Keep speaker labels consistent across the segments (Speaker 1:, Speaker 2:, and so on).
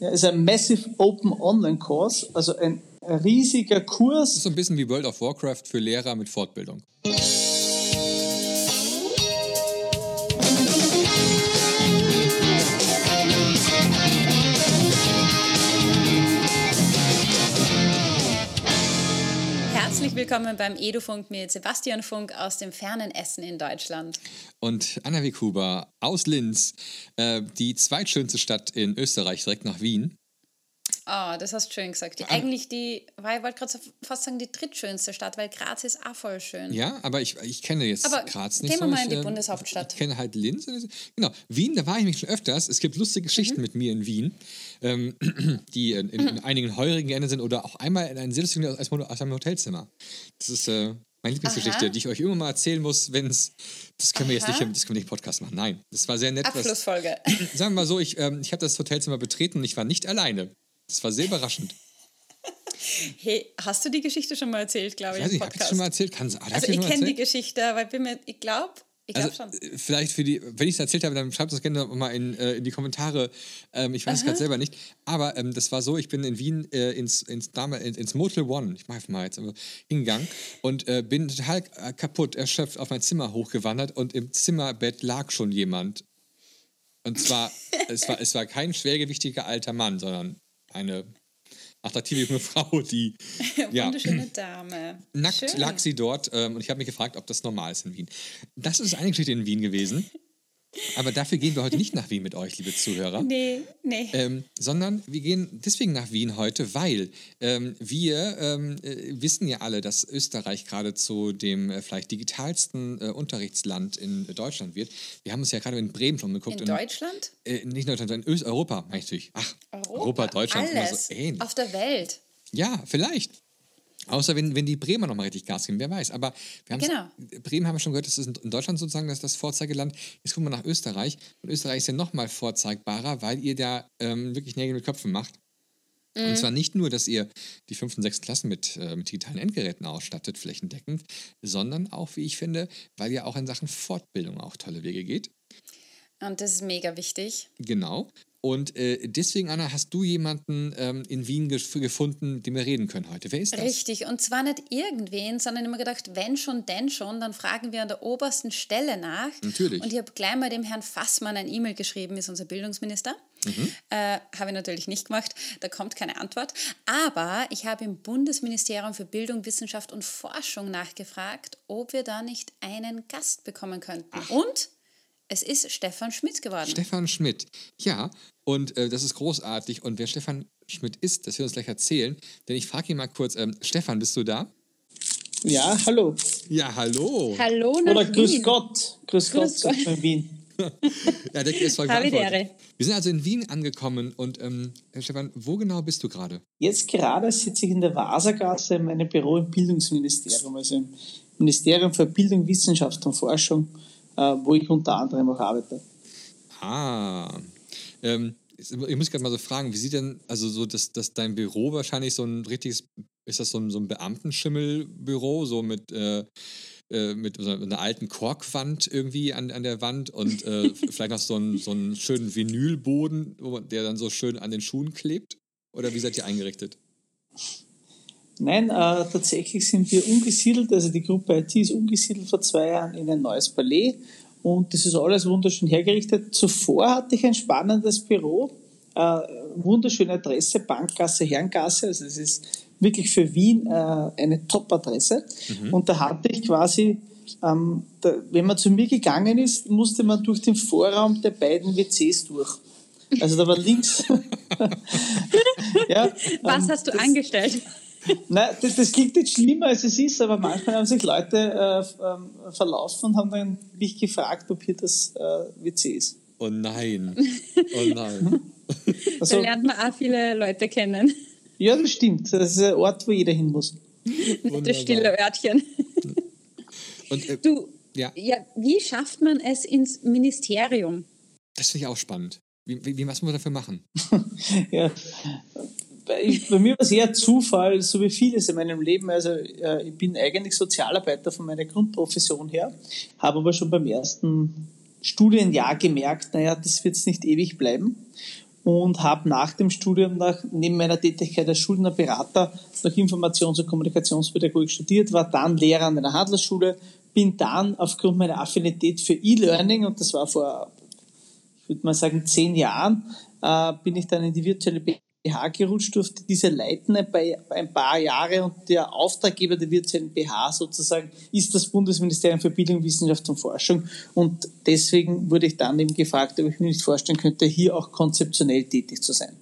Speaker 1: Ja, ist ein Massive Open Online Course, also ein riesiger Kurs.
Speaker 2: Das ist so ein bisschen wie World of Warcraft für Lehrer mit Fortbildung.
Speaker 3: Willkommen beim Edufunk mit Sebastian Funk aus dem fernen Essen in Deutschland.
Speaker 2: Und Anna Wikuba aus Linz, äh, die zweitschönste Stadt in Österreich, direkt nach Wien.
Speaker 3: Oh, das hast du schön gesagt. Die, eigentlich die, weil ich wollte gerade fast sagen, die drittschönste Stadt, weil Graz ist auch voll schön.
Speaker 2: Ja, aber ich, ich kenne jetzt
Speaker 3: aber
Speaker 2: Graz nicht
Speaker 3: gehen
Speaker 2: so.
Speaker 3: wir mal in die Bundeshauptstadt.
Speaker 2: Ich kenne halt Linz. Genau, Wien, da war ich nämlich schon öfters. Es gibt lustige Geschichten
Speaker 3: Mhm.
Speaker 2: mit mir in Wien, ähm, die in, in, in einigen heurigen geendet sind oder auch einmal in einem lustigen aus, aus einem Hotelzimmer. Das ist äh, meine Lieblingsgeschichte,
Speaker 3: Aha.
Speaker 2: die ich euch immer mal erzählen muss, wenn es. Das können wir jetzt nicht,
Speaker 3: Aha.
Speaker 2: im- das können wir nicht Podcast machen. Nein, das war sehr nett. was-
Speaker 3: Abschlussfolge.
Speaker 2: Sagen wir mal so, ich, ähm, ich habe das Hotelzimmer betreten und ich war nicht alleine. Das war sehr überraschend.
Speaker 3: Hey, hast du die Geschichte schon mal erzählt, glaube
Speaker 2: Ich
Speaker 3: ich,
Speaker 2: habe schon mal erzählt? Kann, ah,
Speaker 3: also ich kenne die? Geschichte, aber ich mir, ich glaube, ich glaube
Speaker 2: Also,
Speaker 3: schon.
Speaker 2: äh, vielleicht für die, wenn ich es erzählt habe, dann schreibt das gerne mal in, äh, in die Kommentare. Ähm, ich weiß es gerade selber nicht. Aber ähm, das war so, ich bin in Wien äh, ins, ins, damals, ins, ins Motel One, ich mache mal jetzt, hingegangen und äh, bin total äh, kaputt, erschöpft auf mein Zimmer hochgewandert und im Zimmerbett lag schon jemand. Und zwar, es, war, es war kein schwergewichtiger alter Mann, sondern eine attraktive junge Frau, die ja,
Speaker 3: Wunderschöne Dame.
Speaker 2: Nackt
Speaker 3: Schön.
Speaker 2: lag sie dort ähm, und ich habe mich gefragt, ob das normal ist in Wien. Das ist eine Geschichte in Wien gewesen. Aber dafür gehen wir heute nicht nach Wien mit euch, liebe Zuhörer.
Speaker 3: Nee, nee.
Speaker 2: Ähm, sondern wir gehen deswegen nach Wien heute, weil ähm, wir ähm, äh, wissen ja alle, dass Österreich gerade zu dem äh, vielleicht digitalsten äh, Unterrichtsland in äh, Deutschland wird. Wir haben uns ja gerade in Bremen schon geguckt.
Speaker 3: in Deutschland?
Speaker 2: Äh, nicht in Deutschland, sondern in Öst Europa, meine ich natürlich. Ach, Europa, Deutschland, immer
Speaker 3: Alles.
Speaker 2: so ähnlich.
Speaker 3: Auf der Welt.
Speaker 2: Ja, vielleicht. Außer wenn, wenn die Bremer nochmal richtig Gas geben, wer weiß. Aber
Speaker 3: Genau.
Speaker 2: Bremen haben wir schon gehört, das ist in Deutschland sozusagen das, das Vorzeigeland. Jetzt gucken wir nach Österreich. Und Österreich ist ja nochmal vorzeigbarer, weil ihr da ähm, wirklich Nägel mit Köpfen macht. Und zwar nicht nur, dass ihr die fünften, sechsten Klassen mit, äh, mit digitalen Endgeräten ausstattet, flächendeckend, sondern auch, wie ich finde, weil ihr auch in Sachen Fortbildung auch tolle Wege geht.
Speaker 3: Und das ist mega wichtig.
Speaker 2: Genau. Und äh, deswegen, Anna, hast du jemanden ähm, in Wien gef gefunden, mit dem wir reden können heute. Wer ist das?
Speaker 3: Richtig. Und zwar nicht irgendwen, sondern immer gedacht, wenn schon, denn schon, dann fragen wir an der obersten Stelle nach.
Speaker 2: Natürlich.
Speaker 3: Und ich habe gleich mal dem Herrn Fassmann ein E-Mail geschrieben, ist unser Bildungsminister.
Speaker 2: Mhm.
Speaker 3: Äh, habe ich natürlich nicht gemacht, da kommt keine Antwort. Aber ich habe im Bundesministerium für Bildung, Wissenschaft und Forschung nachgefragt, ob wir da nicht einen Gast bekommen könnten. Und es ist Stefan Schmidt geworden.
Speaker 2: Stefan Schmidt. Ja, und äh, das ist großartig. Und wer Stefan Schmidt ist, das wird uns gleich erzählen. Denn ich frage ihn mal kurz, ähm, Stefan, bist du da?
Speaker 1: Ja, hallo.
Speaker 2: Ja, hallo.
Speaker 4: Hallo nach
Speaker 1: Oder Grüß
Speaker 4: Wien.
Speaker 1: Gott. Grüß, Gott,
Speaker 4: Grüß Gott.
Speaker 1: in Wien.
Speaker 2: Ja, der ist voll. Wir sind also in Wien angekommen und ähm, Herr Stefan, wo genau bist du gerade?
Speaker 1: Jetzt gerade sitze ich in der Wasergasse in meinem Büro im Bildungsministerium, also im Ministerium für Bildung, Wissenschaft und Forschung, wo ich unter anderem auch arbeite.
Speaker 2: Ah, ähm, ich muss gerade mal so fragen, wie sieht denn, also so, dass, dass dein Büro wahrscheinlich so ein richtiges, ist das so ein, so ein Beamtenschimmelbüro, so mit, äh, äh, mit so einer alten Korkwand irgendwie an, an der Wand und äh, vielleicht noch so einen, so einen schönen Vinylboden, wo man, der dann so schön an den Schuhen klebt? Oder wie seid ihr eingerichtet?
Speaker 1: Nein, äh, tatsächlich sind wir umgesiedelt, also die Gruppe IT ist umgesiedelt vor zwei Jahren in ein neues Palais und das ist alles wunderschön hergerichtet. Zuvor hatte ich ein spannendes Büro, äh, wunderschöne Adresse, Bankgasse, Herrengasse, also das ist wirklich für Wien äh, eine Top-Adresse und da hatte ich quasi, ähm, da, wenn man zu mir gegangen ist, musste man durch den Vorraum der beiden WCs durch. Also da war links. ja,
Speaker 4: Was
Speaker 1: ähm,
Speaker 4: hast du
Speaker 1: das-
Speaker 4: angestellt?
Speaker 1: Nein, das, das klingt nicht schlimmer als es ist, aber manchmal haben sich Leute äh, ähm, verlaufen und haben dann mich gefragt, ob hier das äh, WC ist.
Speaker 2: Oh nein. Oh nein.
Speaker 4: Da
Speaker 1: Also,
Speaker 4: lernt man auch viele Leute kennen.
Speaker 1: ja, das stimmt. Das ist ein Ort, wo jeder hin muss.
Speaker 4: Das stille Örtchen.
Speaker 2: Und äh,
Speaker 4: Du,
Speaker 2: ja,
Speaker 4: ja, wie schafft man es ins Ministerium?
Speaker 2: das finde ich auch spannend. Wie, wie, wie, was muss man dafür machen?
Speaker 1: Ja. Bei, ich, bei mir war es eher Zufall, so wie vieles in meinem Leben. Also äh, ich bin eigentlich Sozialarbeiter von meiner Grundprofession her, habe aber schon beim ersten Studienjahr gemerkt, naja, das wird nicht ewig bleiben. und habe nach dem Studium, nach, neben meiner Tätigkeit als Schuldner Berater, noch Informations- und Kommunikationspädagogik studiert, war dann Lehrer an einer Handelsschule, bin dann aufgrund meiner Affinität für E-Learning, und das war vor, ich würde mal sagen, zehn Jahren, äh, bin ich dann in die virtuelle BH gerutscht, durfte diese leiten bei ein paar Jahre und der Auftraggeber der virtuellen BH sozusagen ist das Bundesministerium für Bildung, Wissenschaft und Forschung und deswegen wurde ich dann eben gefragt, ob ich mir nicht vorstellen könnte, hier auch konzeptionell tätig zu sein.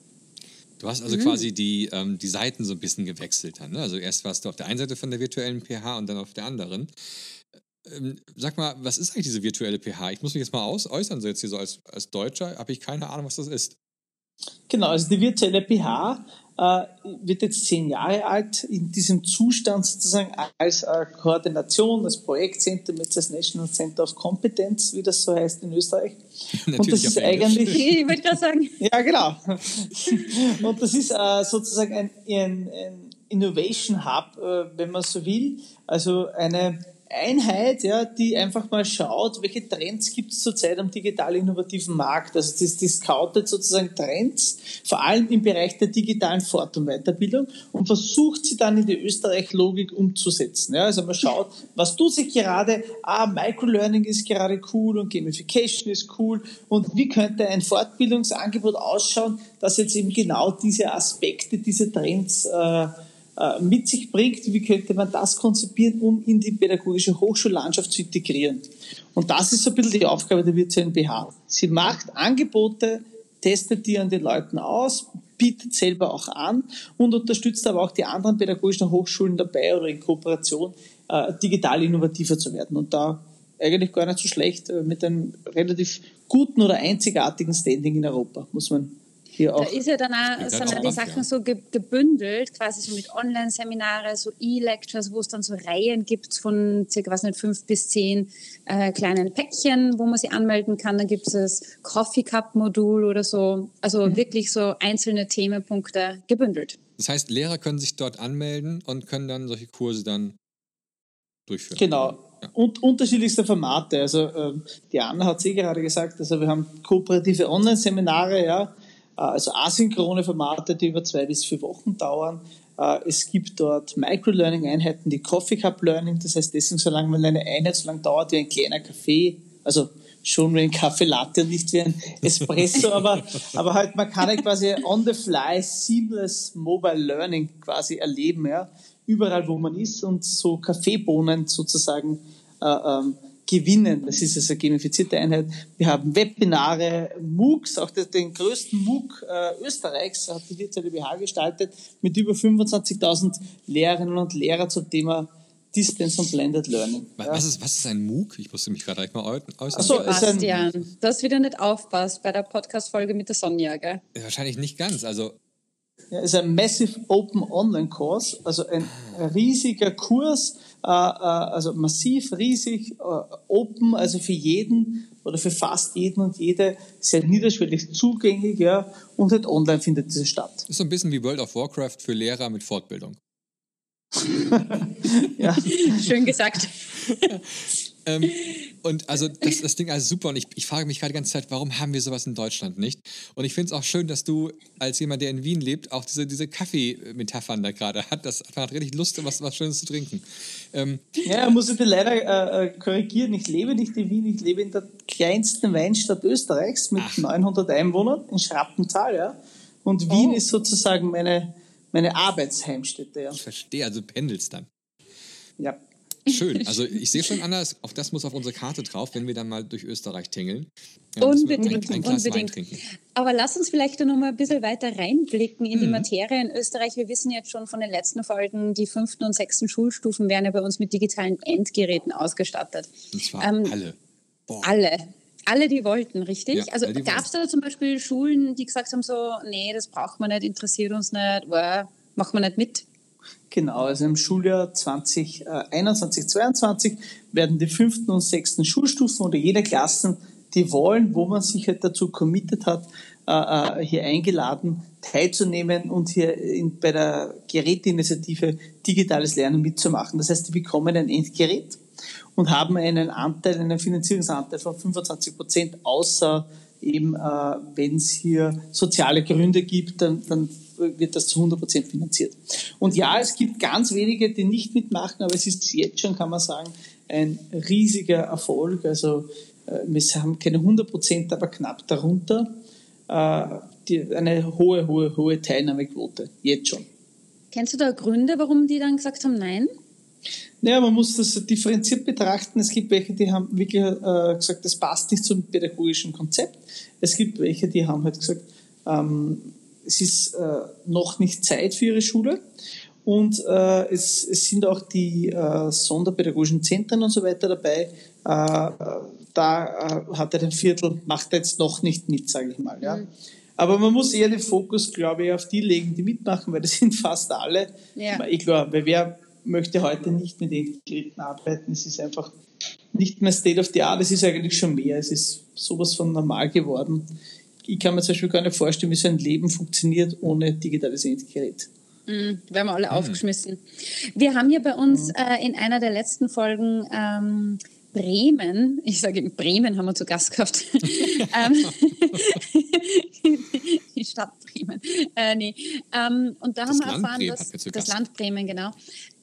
Speaker 2: Du hast also mhm. quasi die, ähm, die Seiten so ein bisschen gewechselt. Dann, ne? Also erst warst du auf der einen Seite von der virtuellen PH und dann auf der anderen. Ähm, sag mal, was ist eigentlich diese virtuelle PH? Ich muss mich jetzt mal aus äußern, so jetzt hier so als, als Deutscher, habe ich keine Ahnung, was das ist.
Speaker 1: Genau, also die virtuelle PH äh, wird jetzt zehn Jahre alt, in diesem Zustand sozusagen als äh, Koordination, als Projektzentrum, jetzt als National Center of Competence, wie das so heißt in Österreich.
Speaker 2: Natürlich Und das ist eigentlich.
Speaker 4: Ich würde gerade sagen.
Speaker 1: Ja, genau. Und das ist äh, sozusagen ein, ein, ein Innovation Hub, äh, wenn man so will. Also eine Einheit, ja, die einfach mal schaut, welche Trends gibt es zurzeit am digital innovativen Markt. Also das, die scoutet sozusagen Trends, vor allem im Bereich der digitalen Fort- und Weiterbildung und versucht sie dann in die Österreich-Logik umzusetzen. Ja, also man schaut, was tut sich gerade, ah, Microlearning ist gerade cool und Gamification ist cool und wie könnte ein Fortbildungsangebot ausschauen, das jetzt eben genau diese Aspekte, diese Trends äh, mit sich bringt, wie könnte man das konzipieren, um in die pädagogische Hochschullandschaft zu integrieren. Und das ist so ein bisschen die Aufgabe der WZNBH. Sie macht Angebote, testet die an den Leuten aus, bietet selber auch an und unterstützt aber auch die anderen pädagogischen Hochschulen dabei oder in Kooperation äh, digital innovativer zu werden. Und da eigentlich gar nicht so schlecht äh, mit einem relativ guten oder einzigartigen Standing in Europa, muss man hier
Speaker 4: auch. Da ist ja dann auch, sind ja die Sachen ja. so gebündelt, quasi so mit Online-Seminare, so E-Lectures, wo es dann so Reihen gibt von circa, was nicht, fünf bis zehn äh, kleinen Päckchen, wo man sich anmelden kann. Dann gibt es das Coffee Cup-Modul oder so. Also mhm. wirklich so einzelne Themenpunkte gebündelt.
Speaker 2: Das heißt, Lehrer können sich dort anmelden und können dann solche Kurse dann durchführen.
Speaker 1: Genau. Ja. Und unterschiedlichste Formate. Also äh, die Anna hat sie gerade gesagt, also wir haben kooperative Online-Seminare, ja, also asynchrone Formate, die über zwei bis vier Wochen dauern. Äh, es gibt dort Microlearning-Einheiten, die Coffee Cup Learning, das heißt deswegen so lange, weil eine Einheit so lange dauert wie ein kleiner Kaffee, also schon wie ein Kaffee Latte und nicht wie ein Espresso, aber, aber halt man kann ja quasi on the fly seamless Mobile Learning quasi erleben, ja, überall wo man ist und so Kaffeebohnen sozusagen äh, ähm, gewinnen. Das ist also eine gamifizierte Einheit. Wir haben Webinare, MOOCs, auch den größten MOOC äh, Österreichs hat die virtuelle BH gestaltet, mit über 25.000 Lehrerinnen und Lehrern zum Thema Distance und Blended Learning.
Speaker 2: Was, ja. ist, was ist ein MOOC? Ich musste mich gerade gleich mal äußern.
Speaker 4: So, Bastian, du hast wieder nicht aufpasst bei der Podcast-Folge mit der Sonja, gell?
Speaker 2: Wahrscheinlich nicht ganz. Also
Speaker 1: ja, ist ein Massive Open Online Course, also ein riesiger Kurs, also massiv, riesig, äh, open, also für jeden oder für fast jeden und jede sehr niederschwellig zugänglich, ja, und halt online findet diese statt. Das
Speaker 2: ist so ein bisschen wie World of Warcraft für Lehrer mit Fortbildung.
Speaker 4: ja. Schön gesagt.
Speaker 2: ähm, und also das, das Ding ist super und ich, ich frage mich gerade die ganze Zeit, warum haben wir sowas in Deutschland nicht? Und ich finde es auch schön, dass du als jemand, der in Wien lebt, auch diese, diese Kaffee-Metaphern da gerade hat. Das hat richtig Lust, was, was Schönes zu trinken.
Speaker 1: Ähm, ja, muss ich dir leider äh, äh, korrigieren. Ich lebe nicht in Wien, ich lebe in der kleinsten Weinstadt Österreichs mit Ach. 900 Einwohnern in Schrappental. Ja. Und Wien oh. ist sozusagen meine, meine Arbeitsheimstätte. Ja.
Speaker 2: Ich verstehe, also pendelst dann.
Speaker 1: Ja.
Speaker 2: Schön. Also ich sehe schon anders, auch das muss auf unsere Karte drauf, wenn wir dann mal durch Österreich tingeln.
Speaker 4: Ja, unbedingt, ein, ein unbedingt. Aber lass uns vielleicht noch mal ein bisschen weiter reinblicken in mhm. die Materie in Österreich. Wir wissen jetzt schon von den letzten Folgen, die fünften und sechsten Schulstufen werden ja bei uns mit digitalen Endgeräten ausgestattet.
Speaker 2: Und zwar ähm, alle.
Speaker 4: Boah. Alle. Alle, die wollten, richtig? Ja, also gab es da zum Beispiel Schulen, die gesagt haben so, nee, das braucht man nicht, interessiert uns nicht, wow, machen wir nicht mit?
Speaker 1: Genau, also im Schuljahr 2021, 2022 werden die fünften und sechsten Schulstufen oder jede Klassen, die wollen, wo man sich halt dazu committed hat, äh, äh, hier eingeladen, teilzunehmen und hier in, bei der Geräteinitiative Digitales Lernen mitzumachen. Das heißt, die bekommen ein Endgerät und haben einen Anteil, einen Finanzierungsanteil von 25 Prozent außer eben, äh, wenn es hier soziale Gründe gibt, dann, dann wird das zu 100% finanziert. Und ja, es gibt ganz wenige, die nicht mitmachen, aber es ist jetzt schon, kann man sagen, ein riesiger Erfolg. Also äh, wir haben keine 100% aber knapp darunter. Äh, die, eine hohe, hohe, hohe Teilnahmequote, jetzt schon.
Speaker 4: Kennst du da Gründe, warum die dann gesagt haben, nein?
Speaker 1: Naja, man muss das differenziert betrachten. Es gibt welche, die haben wirklich äh, gesagt, das passt nicht zum pädagogischen Konzept. Es gibt welche, die haben halt gesagt, ähm, es ist äh, noch nicht Zeit für ihre Schule. Und äh, es, es sind auch die äh, sonderpädagogischen Zentren und so weiter dabei. Äh, da äh, hat er ein Viertel, macht er jetzt noch nicht mit, sage ich mal. Ja. Mhm. Aber man muss eher den Fokus, glaube ich, auf die legen, die mitmachen, weil das sind fast alle. Ja. Ich glaube, wer möchte heute nicht mit den Geräten arbeiten? Es ist einfach nicht mehr State of the Art, es ist eigentlich schon mehr. Es ist sowas von normal geworden ich kann mir zum Beispiel gar nicht vorstellen, wie so ein Leben funktioniert ohne digitales Endgerät.
Speaker 4: Mhm, werden wir alle mhm. aufgeschmissen. Wir haben hier bei uns mhm. äh, in einer der letzten Folgen ähm, Bremen, ich sage Bremen haben wir zu Gast gehabt, ähm, die Stadt Bremen, äh, nee. Ähm, und da das haben wir erfahren, Bremen dass das Land Bremen, genau,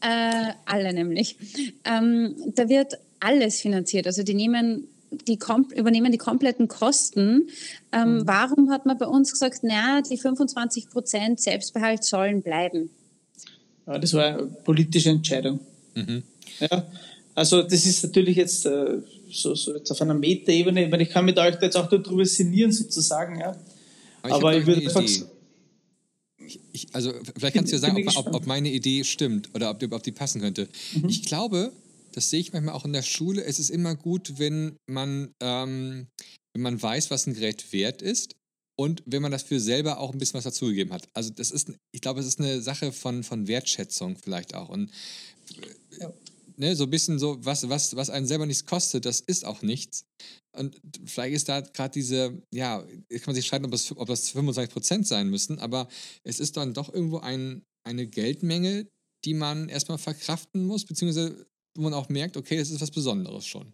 Speaker 4: äh, alle nämlich, ähm, da wird alles finanziert, also die nehmen die übernehmen die kompletten Kosten. Ähm, mhm. Warum hat man bei uns gesagt, na, die 25 Prozent Selbstbehalt sollen bleiben?
Speaker 1: Ja, das war eine politische Entscheidung. Mhm. Ja, also das ist natürlich jetzt äh, so, so jetzt auf einer Metaebene. Ich, meine, ich kann mit euch da jetzt auch darüber sinnieren sozusagen. Ja. Aber, Aber ich, würde einfach
Speaker 2: ich, also vielleicht kannst du ja sagen, ob, ob, ob, meine Idee stimmt oder ob die, ob die passen könnte. Mhm. Ich glaube, das sehe ich manchmal auch in der Schule. Es ist immer gut, wenn man, ähm, wenn man weiß, was ein Gerät wert ist und wenn man dafür selber auch ein bisschen was dazugegeben hat. Also das ist, ich glaube, es ist eine Sache von, von Wertschätzung vielleicht auch. Und ja. Ne, so ein bisschen so, was, was, was einen selber nichts kostet, das ist auch nichts. Und vielleicht ist da gerade diese, ja, kann man sich streiten, ob, es, ob das 25 Prozent sein müssen, aber es ist dann doch irgendwo ein, eine Geldmenge, die man erstmal verkraften muss, beziehungsweise wo man auch merkt, okay, das ist was Besonderes schon.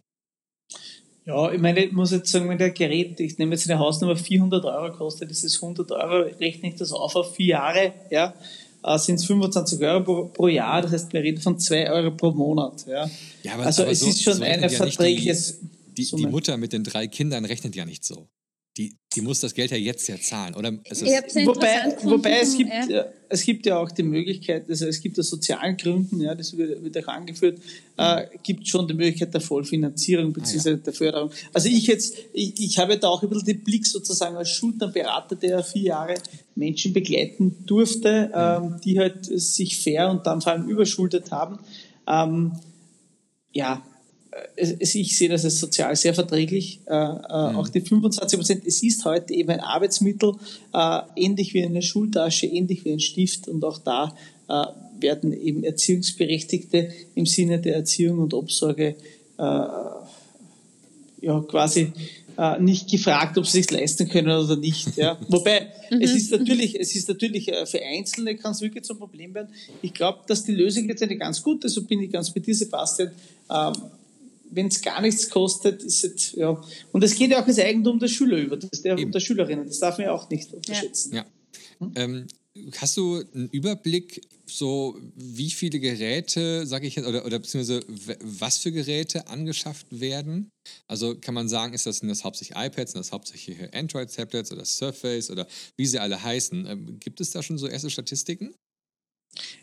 Speaker 1: Ja, ich meine, ich muss jetzt sagen, wenn der Gerät, ich nehme jetzt eine Hausnummer 400 Euro kostet, das ist 100 Euro, rechne ich das auf auf vier Jahre, ja, äh, sind es 25 Euro pro, pro, Jahr, das heißt, wir reden von 2 Euro pro Monat, ja. ja aber, also aber es so, ist schon so eine verträgliche
Speaker 2: die, die, die Mutter mit den drei Kindern rechnet ja nicht so die, die muss das Geld ja jetzt ja zahlen, oder?
Speaker 1: Also wobei, wobei es gibt, ja. es gibt ja auch die Möglichkeit, also es gibt ja sozialen Gründen, ja, das wird, wird auch angeführt, äh, gibt schon die Möglichkeit der Vollfinanzierung bzw. Ah, ja. der Förderung. Also ich jetzt, ich, ich habe da auch ein bisschen den Blick sozusagen als Schulternberater, der vier Jahre Menschen begleiten durfte, ähm, die halt sich fair und dann vor allem überschuldet haben. Ähm, ja, ich sehe das als sozial sehr verträglich. Äh, äh, mhm. Auch die 25 Prozent, es ist heute eben ein Arbeitsmittel, äh, ähnlich wie eine Schultasche, ähnlich wie ein Stift. Und auch da werden eben Erziehungsberechtigte im Sinne der Erziehung und Obsorge ja, quasi nicht gefragt, ob sie sich leisten können oder nicht. Ja. Wobei mhm. es ist natürlich, es ist natürlich für Einzelne kann es wirklich zum Problem werden. Ich glaube, dass die Lösung jetzt eine ganz gute, so bin ich ganz bei dir, Sebastian. Ähm, wenn es gar nichts kostet, ist es, ja. Und es geht ja auch ins Eigentum der Schüler über, das der, der Schülerinnen. Das darf man ja auch nicht unterschätzen.
Speaker 2: Ja. Hm? Ähm, hast du einen Überblick, so wie viele Geräte, sage ich jetzt, oder, oder beziehungsweise was für Geräte angeschafft werden? Also kann man sagen, ist das, sind das hauptsächlich iPads, sind das hauptsächlich Android-Tablets oder Surface oder wie sie alle heißen? Ähm, gibt es da schon so erste Statistiken?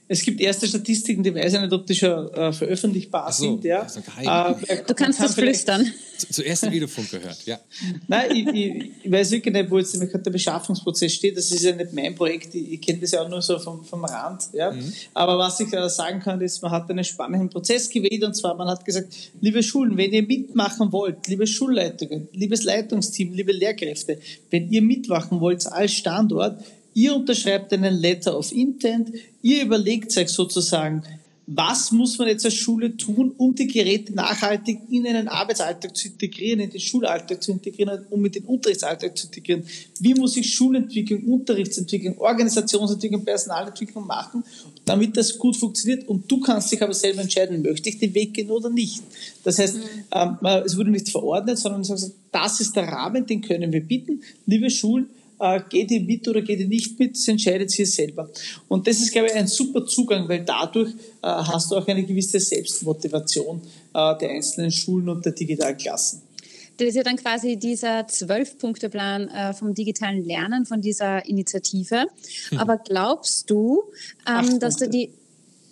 Speaker 1: Es gibt erste Statistiken, die weiß ich nicht, ob die schon äh, veröffentlichbar so, sind. Ja.
Speaker 4: Äh, du kannst das flüstern.
Speaker 2: Zuerst im Videofunk gehört, ja.
Speaker 1: Nein, ich, ich, ich, weiß wirklich nicht, wo jetzt der Beschaffungsprozess steht. Das ist ja nicht mein Projekt. Ich, ich kenne das ja auch nur so vom, vom Rand. Ja. Mhm. Aber was ich äh, sagen kann, ist, man hat einen spannenden Prozess gewählt. Und zwar, man hat gesagt, liebe Schulen, wenn ihr mitmachen wollt, liebe Schulleitungen, liebes Leitungsteam, liebe Lehrkräfte, wenn ihr mitmachen wollt als Standort, Ihr unterschreibt einen Letter of Intent, ihr überlegt euch sozusagen, was muss man jetzt als Schule tun, um die Geräte nachhaltig in einen Arbeitsalltag zu integrieren, in den Schulalltag zu integrieren, um mit den Unterrichtsalltag zu integrieren? Wie muss ich Schulentwicklung, Unterrichtsentwicklung, Organisationsentwicklung, Personalentwicklung machen, damit das gut funktioniert? Und du kannst dich aber selber entscheiden, möchte ich den Weg gehen oder nicht. Das heißt, mhm. ähm, es wurde nicht verordnet, sondern das ist der Rahmen, den können wir bieten. Liebe Schulen, äh, geht ihr mit oder geht ihr nicht mit, das entscheidet sie selber. Und das ist, glaube ich, ein super Zugang, weil dadurch äh, hast du auch eine gewisse Selbstmotivation äh, der einzelnen Schulen und der digitalen Klassen.
Speaker 4: Das ist ja dann quasi dieser Zwölf-Punkte-Plan äh, vom digitalen Lernen von dieser Initiative. Hm. Aber glaubst du, ähm, dass du die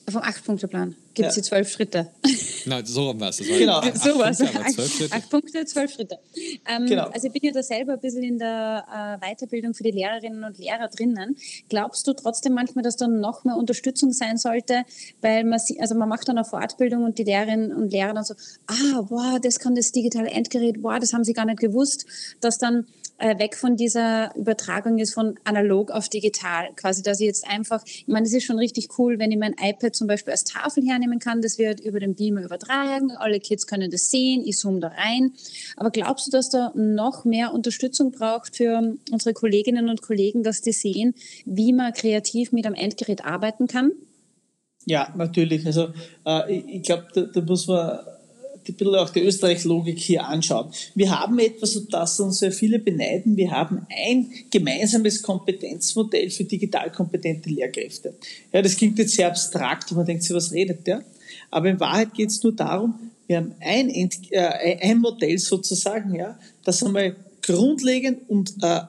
Speaker 4: vom Acht-Punkte-Plan gibt es ja. die zwölf Schritte.
Speaker 2: Na, so rum war es.
Speaker 4: Genau. Acht so was. Acht, acht, Punkte, zwölf Schritte. Ähm, genau. Also ich bin ja da selber ein bisschen in der äh, Weiterbildung für die Lehrerinnen und Lehrer drinnen. Glaubst du trotzdem manchmal, dass da noch mehr Unterstützung sein sollte? Weil man, also man macht dann eine Fortbildung und die Lehrerinnen und Lehrer dann so, ah, wow, das kann das digitale Endgerät, wow, das haben sie gar nicht gewusst, dass dann äh, weg von dieser Übertragung ist von analog auf digital. Quasi, dass ich jetzt einfach, ich meine, es ist schon richtig cool, wenn ich mein iPad zum Beispiel als Tafel hernehmen kann, das wird über den Beamer übertragen, alle Kids können das sehen, ich zoome da rein. Aber glaubst du, dass da noch mehr Unterstützung braucht für unsere Kolleginnen und Kollegen, dass die sehen, wie man kreativ mit einem Endgerät arbeiten kann?
Speaker 1: Ja, natürlich. Also äh, ich, ich glaube, da, da muss man die bisschen auch die Österreich-Logik hier anschaut. Wir haben etwas, das uns sehr viele beneiden. Wir haben ein gemeinsames Kompetenzmodell für digital kompetente Lehrkräfte. Ja, das klingt jetzt sehr abstrakt und man denkt sich, was redet der? Aber in Wahrheit geht es nur darum, wir haben ein, äh, ein Modell sozusagen, ja, das einmal grundlegend und äh,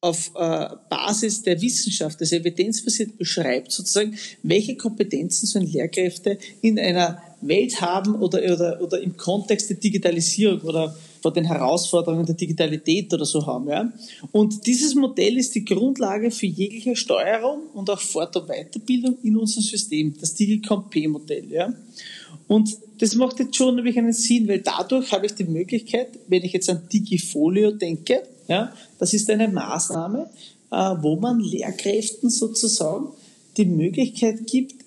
Speaker 1: auf äh, Basis der Wissenschaft, das evidenzbasiert beschreibt, sozusagen, welche Kompetenzen sollen Lehrkräfte in einer Welt haben oder, oder, oder im Kontext der Digitalisierung oder vor den Herausforderungen der Digitalität oder so haben. Ja? Und dieses Modell ist die Grundlage für jegliche Steuerung und auch Fort- und Weiterbildung in unserem System, das DigiComp-Modell. Ja? Und das macht jetzt schon nämlich einen Sinn, weil dadurch habe ich die Möglichkeit, wenn ich jetzt an Digifolio denke, ja, das ist eine Maßnahme, äh, wo man Lehrkräften sozusagen die Möglichkeit gibt,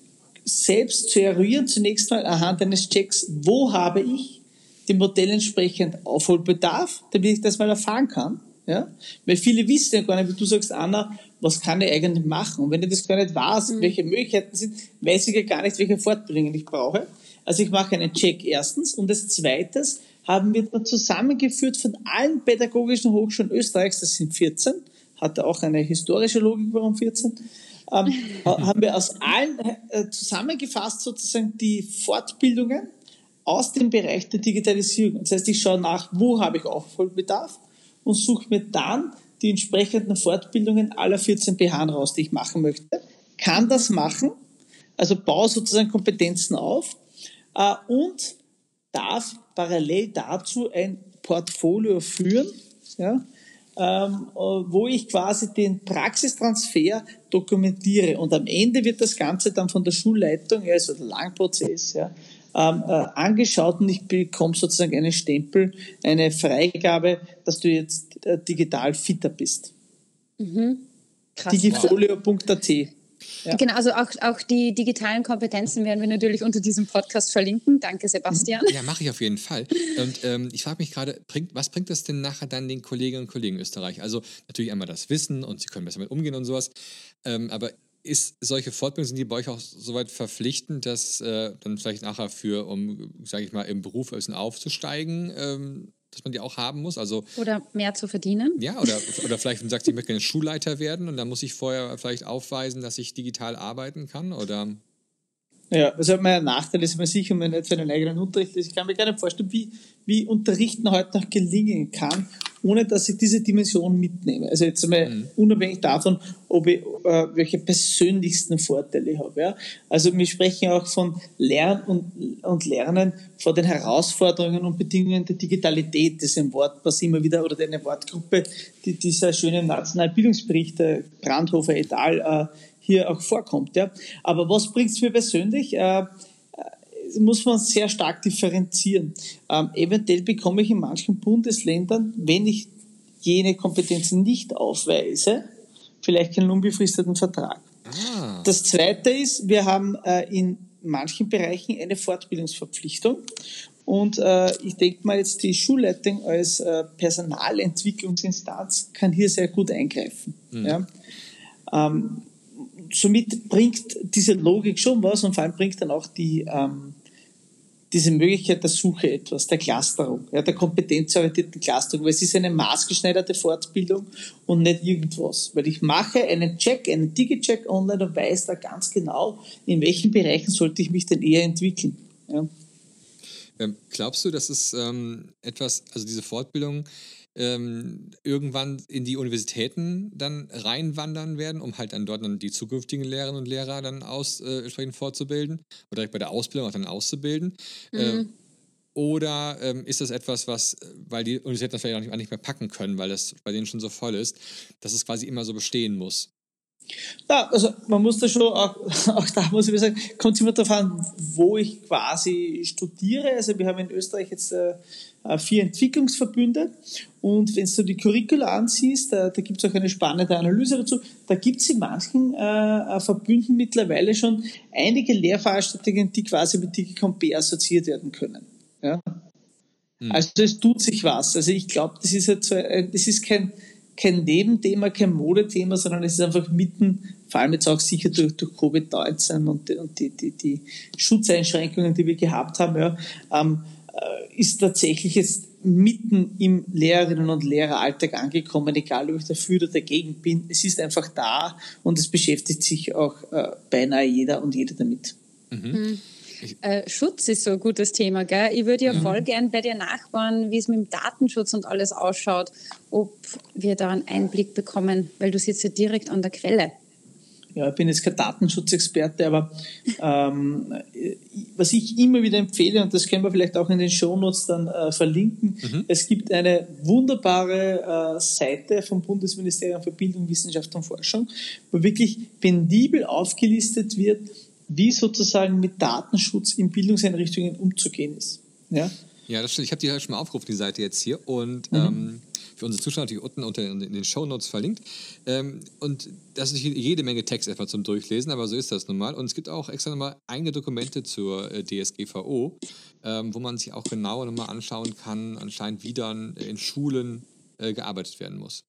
Speaker 1: selbst zu eruieren, zunächst mal anhand eines Checks, wo habe ich dem Modell entsprechend Aufholbedarf, damit ich das mal erfahren kann. Ja? Weil viele wissen ja gar nicht, wie du sagst, Anna, was kann ich eigentlich machen? Und wenn ich das gar nicht weiß, mhm. welche Möglichkeiten sind, weiß ich ja gar nicht, welche Fortbildungen ich brauche. Also ich mache einen Check erstens. Und als zweites haben wir da zusammengeführt von allen pädagogischen Hochschulen Österreichs, das sind 14, hatte auch eine historische Logik, warum 14, ähm, haben wir aus allen äh, zusammengefasst sozusagen die Fortbildungen aus dem Bereich der Digitalisierung. Das heißt, ich schaue nach, wo habe ich Aufholbedarf und suche mir dann die entsprechenden Fortbildungen aller 14 BH raus, die ich machen möchte. Kann das machen, also baue sozusagen Kompetenzen auf äh, und darf parallel dazu ein Portfolio führen, ja, ähm, äh, wo ich quasi den Praxistransfer dokumentiere. Und am Ende wird das Ganze dann von der Schulleitung, also der Langprozess, ja, ähm, äh, angeschaut und ich bekomme sozusagen einen Stempel, eine Freigabe, dass du jetzt äh, digital fitter bist. Mhm. Digifolio.at
Speaker 4: ja. Genau, also auch, auch die digitalen Kompetenzen werden wir natürlich unter diesem Podcast verlinken. Danke, Sebastian.
Speaker 2: Ja, mache ich auf jeden Fall. Und ähm, ich frage mich gerade, bringt, was bringt das denn nachher dann den Kolleginnen und Kollegen in Österreich? Also natürlich einmal das Wissen und sie können besser mit umgehen und sowas. Ähm, aber ist solche Fortbildungen, sind die bei euch auch soweit verpflichtend, dass äh, dann vielleicht nachher für, um, sage ich mal, im Beruf ein bisschen aufzusteigen, ähm, dass man die auch haben muss. Also,
Speaker 4: oder mehr zu verdienen.
Speaker 2: Ja, oder, oder vielleicht, wenn du sagst, ich möchte gerne Schulleiter werden und dann muss ich vorher vielleicht aufweisen, dass ich digital arbeiten kann oder.
Speaker 1: Ja, also mein Nachteil ist immer sicher, wenn man nicht für einen eigenen Unterricht ist. Ich kann mir gar nicht vorstellen, wie, wie Unterrichten heute noch gelingen kann, ohne dass ich diese Dimension mitnehme. Also jetzt einmal mhm. unabhängig davon, ob ich, äh, welche persönlichsten Vorteile ich habe. Ja? Also wir sprechen auch von Lernen und, und Lernen vor den Herausforderungen und Bedingungen der Digitalität. Das ist ein Wort, was immer wieder, oder eine Wortgruppe, die dieser schöne Nationalbildungsbericht der Brandhofer et al. Äh, hier auch vorkommt. Ja? Aber was bringt es mir persönlich? Äh, muss man sehr stark differenzieren. Ähm, eventuell bekomme ich in manchen Bundesländern, wenn ich jene Kompetenzen nicht aufweise, vielleicht keinen unbefristeten Vertrag. Ah. Das Zweite ist, wir haben äh, in manchen Bereichen eine Fortbildungsverpflichtung. Und äh, ich denke mal jetzt, die Schulleitung als äh, Personalentwicklungsinstanz kann hier sehr gut eingreifen. Mhm. Ja? Ähm, somit bringt diese Logik schon was und vor allem bringt dann auch die, ähm, diese Möglichkeit der Suche etwas, der Clusterung, ja, der kompetenzorientierten Clusterung, weil es ist eine maßgeschneiderte Fortbildung und nicht irgendwas. Weil ich mache einen Check, einen Digi-Check online und weiß da ganz genau, in welchen Bereichen sollte ich mich denn eher entwickeln. Ja.
Speaker 2: Ähm, glaubst du, dass es ähm, etwas, also diese Fortbildung ähm, irgendwann in die Universitäten dann reinwandern werden, um halt dann dort dann die zukünftigen Lehrerinnen und Lehrer dann aus, äh, entsprechend fortzubilden oder direkt bei der Ausbildung auch dann auszubilden? Mhm. Ähm, oder ähm, ist das etwas, was, weil die Universitäten das vielleicht auch nicht, nicht mehr packen können, weil das bei denen schon so voll ist, dass es quasi immer so bestehen muss?
Speaker 1: Ja, also man muss da schon, auch, auch da muss ich sagen, kommt es immer darauf an, wo ich quasi studiere. Also wir haben in Österreich jetzt äh, äh vier Entwicklungsverbünde und wenn du die Curricula ansiehst, da, da gibt es auch eine spannende Analyse dazu, da gibt es in manchen äh, äh, Verbünden mittlerweile schon einige Lehrveranstaltungen, die quasi mit DigiComp assoziiert werden können. Ja? Hm. Also es tut sich was. Also ich glaube, das ist jetzt, das ist kein kein Nebenthema, kein Modethema, sondern es ist einfach mitten, vor allem jetzt auch sicher durch, durch Covid-19 und, und die, die, die Schutzeinschränkungen, die wir gehabt haben, ja, ähm, äh, ist tatsächlich jetzt mitten im Lehrerinnen- und Lehreralltag angekommen, egal ob ich dafür oder dagegen bin. Es ist einfach da und es beschäftigt sich auch äh, beinahe jeder und jede damit.
Speaker 4: Mhm. mhm. Äh, Schutz ist so ein gutes Thema, gell? Ich würde ja mhm. voll gern bei dir nachbauen, wie es mit dem Datenschutz und alles ausschaut, ob wir da einen Einblick bekommen, weil du sitzt ja direkt an der Quelle.
Speaker 1: Ja, ich bin jetzt kein Datenschutzexperte, aber ähm, was ich immer wieder empfehle, und das können wir vielleicht auch in den Shownotes dann äh, verlinken, mhm. es gibt eine wunderbare äh, Seite vom Bundesministerium für Bildung, Wissenschaft und Forschung, wo wirklich penibel aufgelistet wird, wie sozusagen mit Datenschutz in Bildungseinrichtungen umzugehen ist. Ja,
Speaker 2: ja das stimmt. Ich habe die schon mal aufgerufen, die Seite jetzt hier. Und mhm. ähm, für unsere Zuschauer natürlich unten unter in den Show Notes verlinkt. Ähm, und das ist jede Menge Text etwa zum Durchlesen, aber so ist das nun mal. Und es gibt auch extra nochmal eigene Dokumente zur äh, DSGVO, ähm, wo man sich auch genauer nochmal anschauen kann, anscheinend wie dann in Schulen äh, gearbeitet werden muss.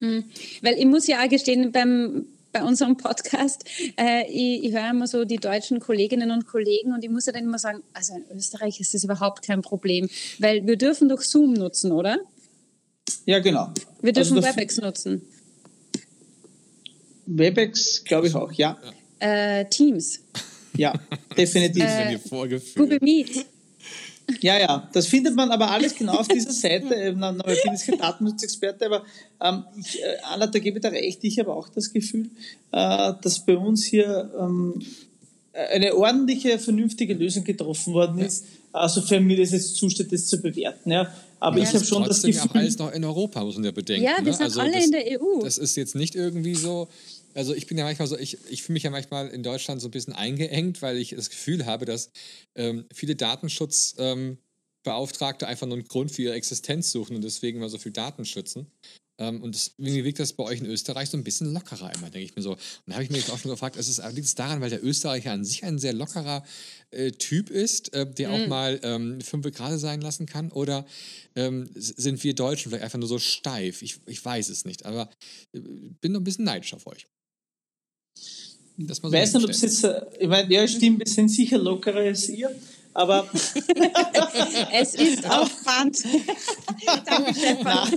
Speaker 4: Mhm. Weil ich muss ja auch gestehen, beim, bei unserem Podcast. Äh, ich, ich höre immer so die deutschen Kolleginnen und Kollegen und ich muss ja dann immer sagen, also in Österreich ist das überhaupt kein Problem, weil wir dürfen doch Zoom nutzen, oder?
Speaker 1: Ja, genau.
Speaker 4: Wir dürfen also WebEx nutzen.
Speaker 1: WebEx, glaube ich auch, ja.
Speaker 4: Äh, Teams.
Speaker 1: Ja, definitiv.
Speaker 4: Äh, Google Meet.
Speaker 1: Ja, ja, das findet man aber alles genau auf dieser Seite. Ich bin jetzt kein Datenschutzexperte, aber ähm, ich, äh, Anna, da gebe ich dir recht. Ich habe auch das Gefühl, äh, dass bei uns hier ähm, eine ordentliche, vernünftige Lösung getroffen worden ist. Also für mich das jetzt zusteht, das zu bewerten. Ja. Aber ja, ich habe schon das Gefühl.
Speaker 2: Ja auch alles noch in Europa, muss man ja bedenken.
Speaker 4: Ja, wir
Speaker 2: ne?
Speaker 4: sind also alle
Speaker 2: das,
Speaker 4: in der EU.
Speaker 2: Das ist jetzt nicht irgendwie so. Also ich bin ja manchmal so, ich, ich fühle mich ja manchmal in Deutschland so ein bisschen eingeengt, weil ich das Gefühl habe, dass ähm, viele Datenschutzbeauftragte ähm, einfach nur einen Grund für ihre Existenz suchen und deswegen immer so viel Daten schützen. Ähm, und das, irgendwie wirkt das bei euch in Österreich so ein bisschen lockerer immer, denke ich mir so. Und da habe ich mir jetzt auch schon gefragt, ist es, liegt es daran, weil der Österreicher an sich ein sehr lockerer äh, Typ ist, äh, der mhm. auch mal ähm, fünf gerade sein lassen kann? Oder ähm, sind wir Deutschen vielleicht einfach nur so steif? Ich, ich weiß es nicht, aber äh, bin noch ein bisschen neidisch auf euch.
Speaker 1: Das so weiß nicht, ob es jetzt, ich meine, ja, stimmt, wir sind sicher lockerer als ihr. Aber
Speaker 4: es ist auf Band. Danke, Stefan.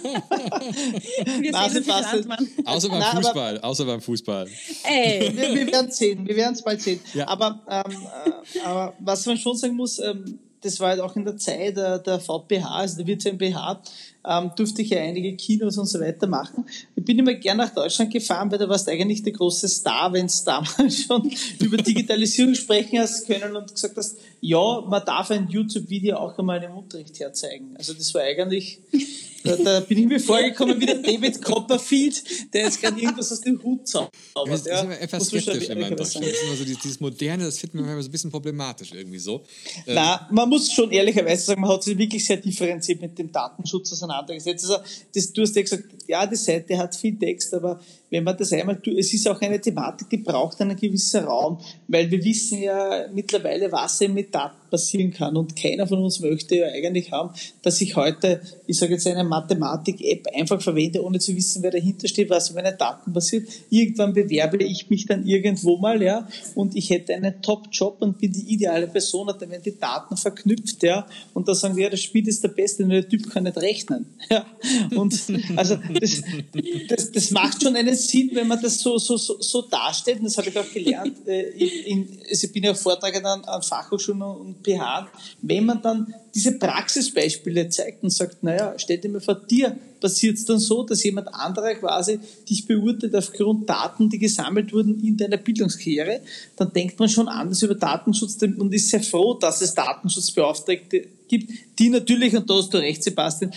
Speaker 2: Wir Na, sehen uns Außer beim Fußball. Aber, außer beim Fußball.
Speaker 1: Ey. Wir, wir werden sehen. Wir werden es bald sehen. Ja. Aber, ähm, äh, aber was man schon sagen muss, ähm, das war halt auch in der Zeit der, der VPH, also der virtuellen BH, ähm, durfte ich ja einige Kinos und so weiter machen. Ich bin immer gern nach Deutschland gefahren, weil da warst eigentlich der große Star, wenn es damals schon über Digitalisierung sprechen hast können und gesagt hast, ja, man darf ein YouTube-Video auch einmal im Unterricht herzeigen. Also das war eigentlich da, da, bin ich mir vorgekommen wie der David Copperfield, der jetzt gerade irgendwas aus dem Hut zaubert.
Speaker 2: Das ist immer etwas skeptisch immer in Deutschland. Das ist immer so dieses, dieses Moderne, das finden wir so ein bisschen problematisch irgendwie so.
Speaker 1: Ähm, Na, man muss schon ehrlicherweise sagen, man hat sich wirklich sehr differenziert mit dem Datenschutz auseinandergesetzt. Also, das, du hast ja gesagt, ja, die Seite hat viel Text, aber wenn man das einmal tut, es ist auch eine Thematik, die braucht einen gewissen Raum, weil wir wissen ja mittlerweile, was eben mit Daten passieren kann. Und keiner von uns möchte ja eigentlich haben, dass ich heute, ich sage jetzt eine Mathematik-App einfach verwende, ohne zu wissen, wer dahinter steht, was mit meinen Daten passiert. Irgendwann bewerbe ich mich dann irgendwo mal, ja, und ich hätte einen Top-Job und bin die ideale Person, dann werden die Daten verknüpft, ja, und da sagen wir, ja, das Spiel ist der Beste, nur der Typ kann nicht rechnen, ja, und also das, das, das macht schon einen Sinn, wenn man das so, so, so, so darstellt, und das habe ich auch gelernt, äh, in, also ich bin ja Vortragender an, an Fachhochschulen und PH, wenn man dann diese Praxisbeispiele zeigt und sagt, naja, stell dir mal vor, dir passiert es dann so, dass jemand anderer quasi dich beurteilt aufgrund Daten, die gesammelt wurden in deiner Bildungskarriere, dann denkt man schon anders über Datenschutz und ist sehr froh, dass es Datenschutzbeauftragte gibt, die natürlich, und da hast du recht, Sebastian,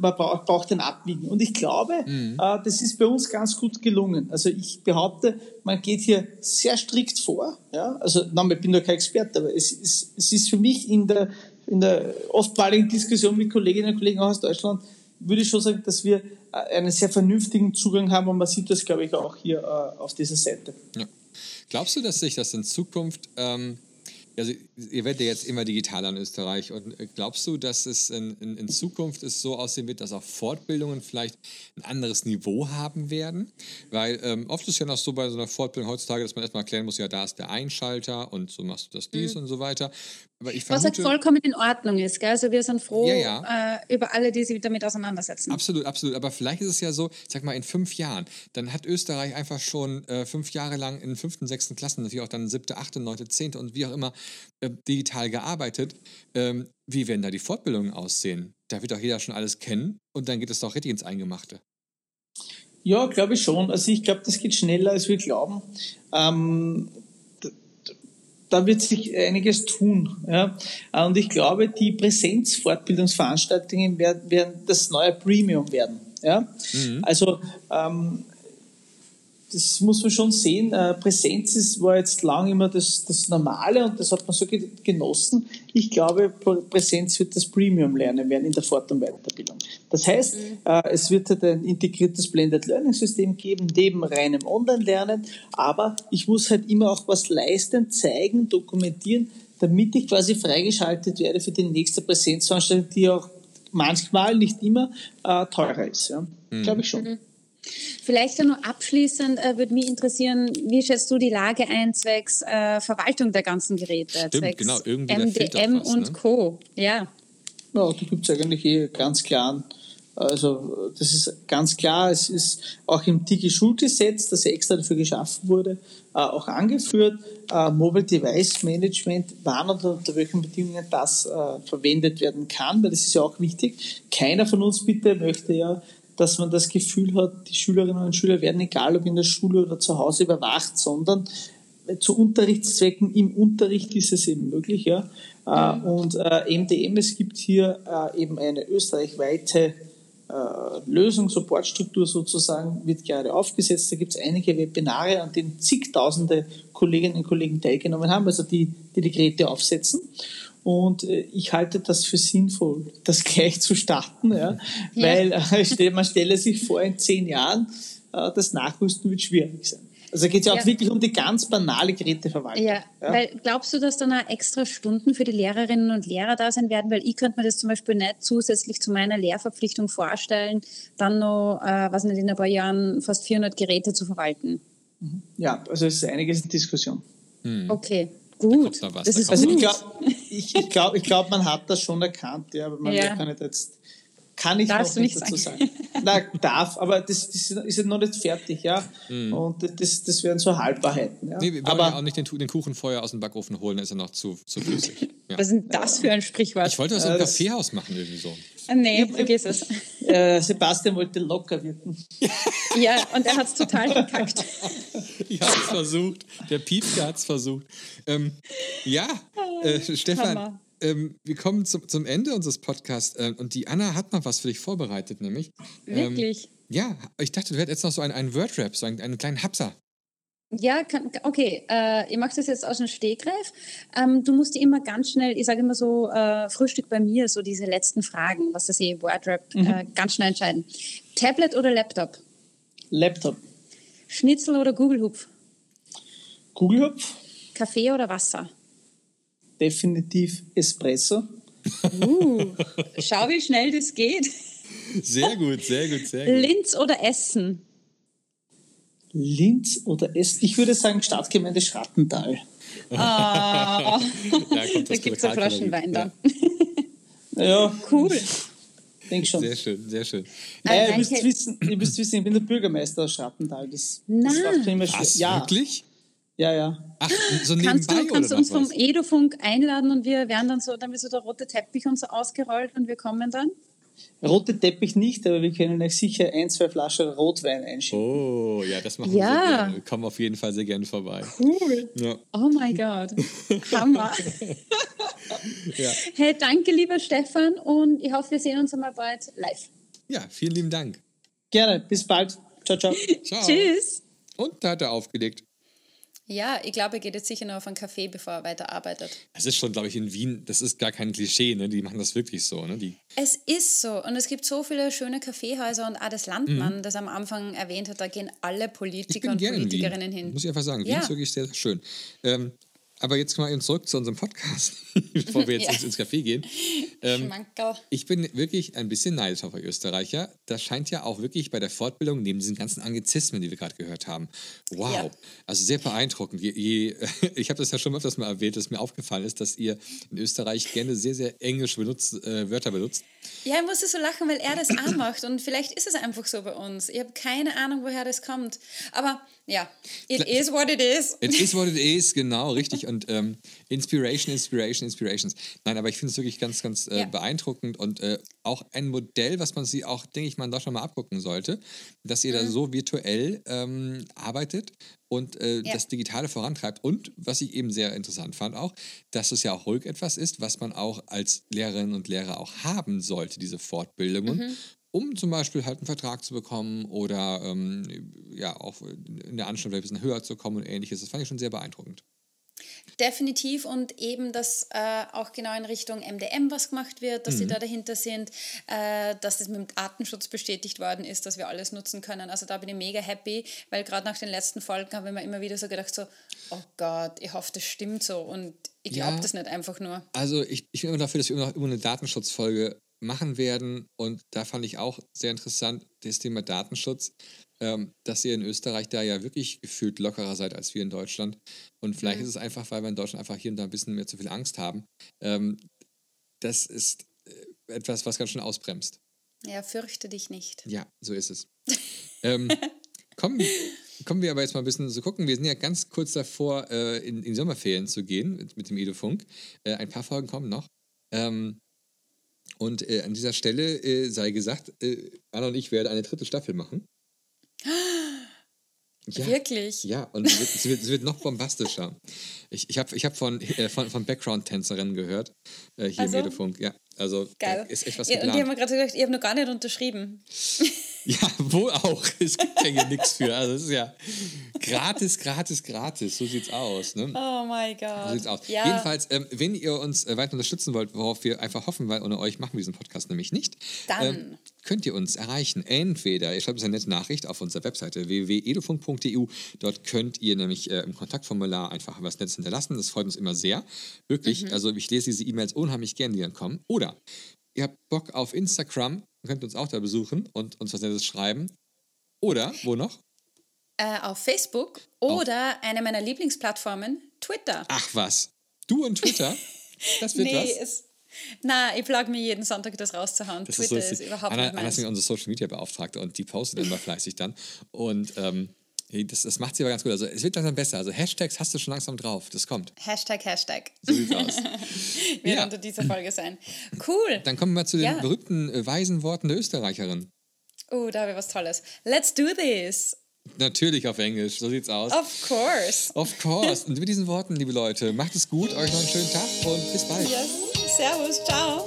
Speaker 1: man braucht, braucht ein Abwiegen. Und ich glaube, mhm. äh, das ist bei uns ganz gut gelungen. Also ich behaupte, man geht hier sehr strikt vor. Ja? Also, nein, ich bin doch kein Experte, aber es ist, es ist für mich in der, in der oftmaligen Diskussion mit Kolleginnen und Kollegen aus Deutschland, würde ich schon sagen, dass wir äh, einen sehr vernünftigen Zugang haben und man sieht das, glaube ich, auch hier äh, auf dieser Seite. Ja.
Speaker 2: Glaubst du, dass sich das in Zukunft ähm, also ihr werdet ja jetzt immer digitaler in Österreich und äh, glaubst du, dass es in, in, in, Zukunft es so aussehen wird, dass auch Fortbildungen vielleicht ein anderes Niveau haben werden? Weil ähm, oft ist es ja noch so bei so einer Fortbildung heutzutage, dass man erstmal erklären muss, ja, da ist der Einschalter und so machst du das dies mhm. und so weiter.
Speaker 4: Aber ich vermute, Was halt vollkommen in Ordnung ist. Gell? Also wir sind froh ja, ja. Äh, über alle, die sich damit auseinandersetzen.
Speaker 2: Absolut, absolut. Aber vielleicht ist es ja so, sag mal, in fünf Jahren, dann hat Österreich einfach schon äh, fünf Jahre lang in fünften, sechsten Klassen, natürlich auch dann siebte, achte, neunte, zehnte und wie auch immer, äh, digital gearbeitet. Ähm, wie werden da die Fortbildungen aussehen? Da wird doch jeder schon alles kennen und dann geht es doch richtig ins Eingemachte.
Speaker 1: Ja, glaube ich schon. Also ich glaube, das geht schneller, als wir glauben. Ähm, da wird sich einiges tun. Ja. Und ich glaube, die Präsenzfortbildungsveranstaltungen werden, werden das neue Premium werden. Ja. Mhm. Also ähm, das muss man schon sehen. Äh, Präsenz ist, war jetzt lang immer das, das Normale und das hat man so genossen. Ich glaube, Präsenz wird das Premium lernen werden in der Fort- und Weiterbildung. Das heißt, mhm. äh, es wird halt ein integriertes Blended Learning System geben, neben reinem Online-Lernen, aber ich muss halt immer auch was leisten, zeigen, dokumentieren, damit ich quasi freigeschaltet werde für die nächste Präsenzveranstaltung, die auch manchmal, nicht immer, äh, teurer ist. Ja. Mhm. Glaube ich schon. Mhm.
Speaker 4: Vielleicht nur abschließend äh, würde mich interessieren, wie schätzt du die Lage ein zwecks äh, Verwaltung der ganzen Geräte,
Speaker 2: Stimmt, zwecks
Speaker 4: genau, MDM was, und ne? Co. Ja.
Speaker 1: Ja, da gibt es eigentlich eh ganz klaren also das ist ganz klar, es ist auch im Digi-Schulgesetz, das extra dafür geschaffen wurde, äh, auch angeführt. Äh, Mobile Device Management, wann und unter welchen Bedingungen das äh, verwendet werden kann, weil das ist ja auch wichtig. Keiner von uns bitte möchte ja dass man das Gefühl hat, die Schülerinnen und Schüler werden, egal ob in der Schule oder zu Hause, überwacht, sondern zu Unterrichtszwecken im Unterricht ist es eben möglich. Ja. Mhm. Und äh, MDM, es gibt hier äh, eben eine österreichweite äh, Lösung, Supportstruktur sozusagen, wird gerade aufgesetzt. Da gibt es einige Webinare, an denen zigtausende Kolleginnen und Kollegen teilgenommen haben, also die, die die Geräte aufsetzen. Und äh, ich halte das für sinnvoll, das gleich zu starten, ja, ja. weil äh, man stelle sich vor, in zehn Jahren, äh, das Nachrüsten wird schwierig sein. Also geht es ja auch ja. wirklich um die ganz banale Geräteverwaltung.
Speaker 4: Ja. ja, weil glaubst du, dass dann auch extra Stunden für die Lehrerinnen und Lehrer da sein werden? Weil ich könnte mir das zum Beispiel nicht zusätzlich zu meiner Lehrverpflichtung vorstellen, dann noch, äh, was nicht, in ein paar Jahren fast 400 Geräte zu verwalten.
Speaker 1: Mhm. Ja, also es ist einiges in Diskussion.
Speaker 4: Hm. Okay. Gut.
Speaker 1: Da das ist also ich glaube, ich, ich glaub, ich glaub, man hat das schon erkannt, ja, aber man ja. kann nicht jetzt kann ich Darfst noch nicht dazu sagen. sagen. Nein, darf, aber das, das ist ja noch nicht fertig, ja. Mhm. Und das, das wären so Halbwahrheiten. Ja.
Speaker 2: Nee, wir aber ja auch nicht den, den Kuchenfeuer aus dem Backofen holen, ist er noch zu, zu flüssig.
Speaker 4: Ja. Was ist denn das für ein Sprichwort?
Speaker 2: Ich wollte das im Kaffeehaus machen, irgendwie so.
Speaker 4: Äh, nee, vergiss es.
Speaker 1: Äh, Sebastian wollte locker wirken.
Speaker 4: ja, und er hat es total verkackt.
Speaker 2: ich habe es versucht. Der Piepke hat es versucht. Ähm, ja, äh, Stefan, Hammer ähm, wir kommen zum, zum Ende unseres Podcasts äh, und die Anna hat noch was für dich vorbereitet, nämlich.
Speaker 4: Ähm, Wirklich?
Speaker 2: Ja, ich dachte, du hättest jetzt noch so einen, einen Word-Rap, so einen, einen kleinen Hapser.
Speaker 4: Ja, kann, okay. Äh, ich mache das jetzt aus dem Stegreif. Ähm, du musst immer ganz schnell, ich sage immer so, äh, Frühstück bei mir, so diese letzten Fragen, was das eh, Wordrap, mhm. äh, ganz schnell entscheiden. Tablet oder Laptop?
Speaker 1: Laptop.
Speaker 4: Schnitzel oder Gugelhupf?
Speaker 1: Kugelhupf,
Speaker 4: Kaffee oder Wasser?
Speaker 1: Definitiv Espresso.
Speaker 4: Uh, schau, wie schnell das geht.
Speaker 2: Sehr gut, sehr gut, sehr gut.
Speaker 4: Linz oder Essen?
Speaker 1: Linz oder Essen? Ich würde sagen Stadtgemeinde Schrattental.
Speaker 4: Ah,
Speaker 2: Da kommt
Speaker 4: da
Speaker 2: das
Speaker 4: gibt es eine Flaschen Wein
Speaker 2: Ja.
Speaker 1: Ja,
Speaker 4: Cool.
Speaker 1: denk schon.
Speaker 2: Sehr schön, sehr schön.
Speaker 1: Äh, ihr,
Speaker 4: danke.
Speaker 1: müsst wissen, ihr müsst wissen, ich bin der Bürgermeister aus Schrattental. Das, das
Speaker 4: Na.
Speaker 1: macht immer.
Speaker 2: Was,
Speaker 1: Ja,
Speaker 2: wirklich?
Speaker 1: Ja, ja.
Speaker 2: Ach, so
Speaker 4: Kannst
Speaker 2: nebenbei
Speaker 4: du, kannst du uns vom? Edofunk einladen und wir werden dann so, dann wird so der rote Teppich und so ausgerollt und wir kommen dann?
Speaker 1: Rote Teppich nicht, aber wir können euch sicher ein, zwei Flaschen Rotwein einschicken.
Speaker 2: Oh, ja, das machen
Speaker 4: Ja.
Speaker 2: wir sehr gerne. Wir kommen auf jeden Fall sehr gerne vorbei.
Speaker 4: Cool.
Speaker 2: Ja.
Speaker 4: Oh mein Gott. Hammer.
Speaker 2: Ja.
Speaker 4: Hey, danke, lieber Stefan, und ich hoffe, wir sehen uns einmal bald live.
Speaker 2: ja, vielen lieben Dank.
Speaker 1: Gerne, bis bald. Ciao, ciao.
Speaker 2: Ciao.
Speaker 4: Tschüss.
Speaker 2: Und da hat er aufgelegt.
Speaker 3: Ja, ich glaube, er geht jetzt sicher noch auf einen Kaffee, bevor er weiterarbeitet.
Speaker 2: Es ist schon, glaube ich, in Wien, das ist gar kein Klischee, ne? Die machen das wirklich so, ne? Die,
Speaker 3: Es ist so. Und es gibt so viele schöne Kaffeehäuser und auch das Landmann, das am Anfang erwähnt hat, da gehen alle
Speaker 2: Mhm.
Speaker 3: Politiker und
Speaker 2: Wien.
Speaker 3: Politikerinnen hin.
Speaker 2: Muss ich einfach sagen. Wien
Speaker 3: Ja.
Speaker 2: ist wirklich sehr, sehr schön. Ähm, aber jetzt mal eben zurück zu unserem Podcast, bevor wir jetzt
Speaker 3: Ja.
Speaker 2: ins, ins Café gehen. Ähm. Ich bin wirklich ein bisschen neidisch auf euch Österreicher. Das scheint ja auch wirklich bei der Fortbildung, neben diesen ganzen Anglizismen, die wir gerade gehört haben. Wow.
Speaker 3: Ja.
Speaker 2: Also sehr beeindruckend. Je, je, ich habe das ja schon öfters mal erwähnt, dass mir aufgefallen ist, dass ihr in Österreich gerne sehr, sehr englische benutzt, äh, Wörter benutzt.
Speaker 3: Ja, ich musste so lachen, weil er das auch macht. Und vielleicht ist es einfach so bei uns. Ich habe keine Ahnung, woher das kommt. Aber ja, it
Speaker 2: Klar.
Speaker 3: is what it is.
Speaker 2: It is what it is, genau, richtig. Und ähm, Inspiration, Inspiration, Inspirations. Nein, aber ich finde es wirklich ganz, ganz äh,
Speaker 3: Ja.
Speaker 2: beeindruckend und äh, auch ein Modell, was man sie auch, denke ich mal, in Deutschland mal abgucken sollte, dass ihr da so virtuell ähm, arbeitet und äh,
Speaker 3: Ja.
Speaker 2: das Digitale vorantreibt. Und was ich eben sehr interessant fand auch, dass es ja auch ruhig etwas ist, was man auch als Lehrerinnen und Lehrer auch haben sollte, diese Fortbildungen. Um zum Beispiel halt einen Vertrag zu bekommen oder ähm, ja auch in der Anstalt vielleicht ein bisschen höher zu kommen und ähnliches. Das fand ich schon sehr beeindruckend.
Speaker 3: Definitiv und eben, dass äh, auch genau in Richtung MDM was gemacht wird, dass sie
Speaker 2: Mhm.
Speaker 3: da dahinter sind, äh, dass das mit dem Datenschutz bestätigt worden ist, dass wir alles nutzen können. Also da bin ich mega happy, weil gerade nach den letzten Folgen habe ich mir immer wieder so gedacht, so, oh Gott, ich hoffe, das stimmt so und ich glaube
Speaker 2: Ja.
Speaker 3: das nicht einfach nur.
Speaker 2: Also ich, ich bin immer dafür, dass wir immer noch immer eine Datenschutzfolge machen werden. Und da fand ich auch sehr interessant das Thema Datenschutz, ähm, dass ihr in Österreich da ja wirklich gefühlt lockerer seid als wir in Deutschland. Und vielleicht ist es einfach, weil wir in Deutschland einfach hier und da ein bisschen mehr zu viel Angst haben. Ähm, das ist äh, etwas, was ganz schön ausbremst.
Speaker 3: Ja, fürchte dich nicht.
Speaker 2: Ja, so ist es. ähm, kommen, kommen wir aber jetzt mal ein bisschen zu gucken. Wir sind ja ganz kurz davor, äh, in, in die Sommerferien zu gehen mit, mit dem Edofunk. Äh, ein paar Folgen kommen noch. Ähm, und äh, an dieser Stelle äh, sei gesagt, äh, Anna und ich werden eine dritte Staffel machen. Ja,
Speaker 3: Wirklich?
Speaker 2: ja, und sie wird, sie wird, sie wird noch bombastischer. Ich, ich habe ich hab von, äh, von, von Background-Tänzerinnen gehört, äh, hier
Speaker 3: Also?
Speaker 2: im Edofunk. Ja, also
Speaker 3: Geil.
Speaker 2: ist echt was
Speaker 3: ja, und ich
Speaker 2: geplant.
Speaker 3: habe mir gerade gedacht, ich habe noch gar nicht unterschrieben.
Speaker 2: Ja, wohl auch. Es gibt ja hier nichts für. Also es ist ja gratis, gratis, gratis. So sieht's aus. Ne?
Speaker 3: Oh mein
Speaker 2: So
Speaker 3: Gott.
Speaker 2: sieht's aus.
Speaker 3: Ja,
Speaker 2: Jedenfalls, ähm, wenn ihr uns äh, weiter unterstützen wollt, worauf wir einfach hoffen, weil ohne euch machen wir diesen Podcast nämlich nicht,
Speaker 3: Dann.
Speaker 2: ähm, könnt ihr uns erreichen. Entweder ihr schreibt uns eine nette Nachricht auf unserer Webseite www.edufunk.eu. Dort könnt ihr nämlich äh, im Kontaktformular einfach was Nettes hinterlassen. Das freut uns immer sehr. Wirklich.
Speaker 3: Mhm.
Speaker 2: Also ich lese diese E-Mails unheimlich gern, die dann kommen. Oder ihr habt Bock auf Instagram, könnt uns auch da besuchen und uns was Nettes schreiben. Oder, wo noch?
Speaker 3: äh, auf Facebook oder eine meiner Lieblingsplattformen, Twitter.
Speaker 2: Ach was. Du und Twitter? Das wird
Speaker 3: nee,
Speaker 2: was.
Speaker 3: es, na, ich plage mir jeden Sonntag das rauszuhauen.
Speaker 2: Das
Speaker 3: Twitter
Speaker 2: ist,
Speaker 3: ist,
Speaker 2: so lustig.
Speaker 3: überhaupt
Speaker 2: Anna,
Speaker 3: nicht
Speaker 2: Anna ist unsere Social Media Beauftragte und die postet immer fleißig dann. Und ähm, das, das macht sie aber ganz gut. Also es wird langsam besser. Also Hashtags hast du schon langsam drauf. Das kommt.
Speaker 3: Hashtag, Hashtag.
Speaker 2: So sieht's aus.
Speaker 3: Wird
Speaker 2: Ja.
Speaker 3: unter dieser Folge sein. Cool.
Speaker 2: Dann kommen wir zu den
Speaker 3: Ja.
Speaker 2: berühmten äh, weisen Worten der Österreicherin.
Speaker 3: Oh, da habe ich was Tolles. Let's do this.
Speaker 2: Natürlich auf Englisch. So sieht's aus.
Speaker 3: Of course.
Speaker 2: Of course. Und mit diesen Worten, liebe Leute, macht es gut, euch noch einen schönen Tag und bis bald.
Speaker 3: Yes. Servus. Ciao.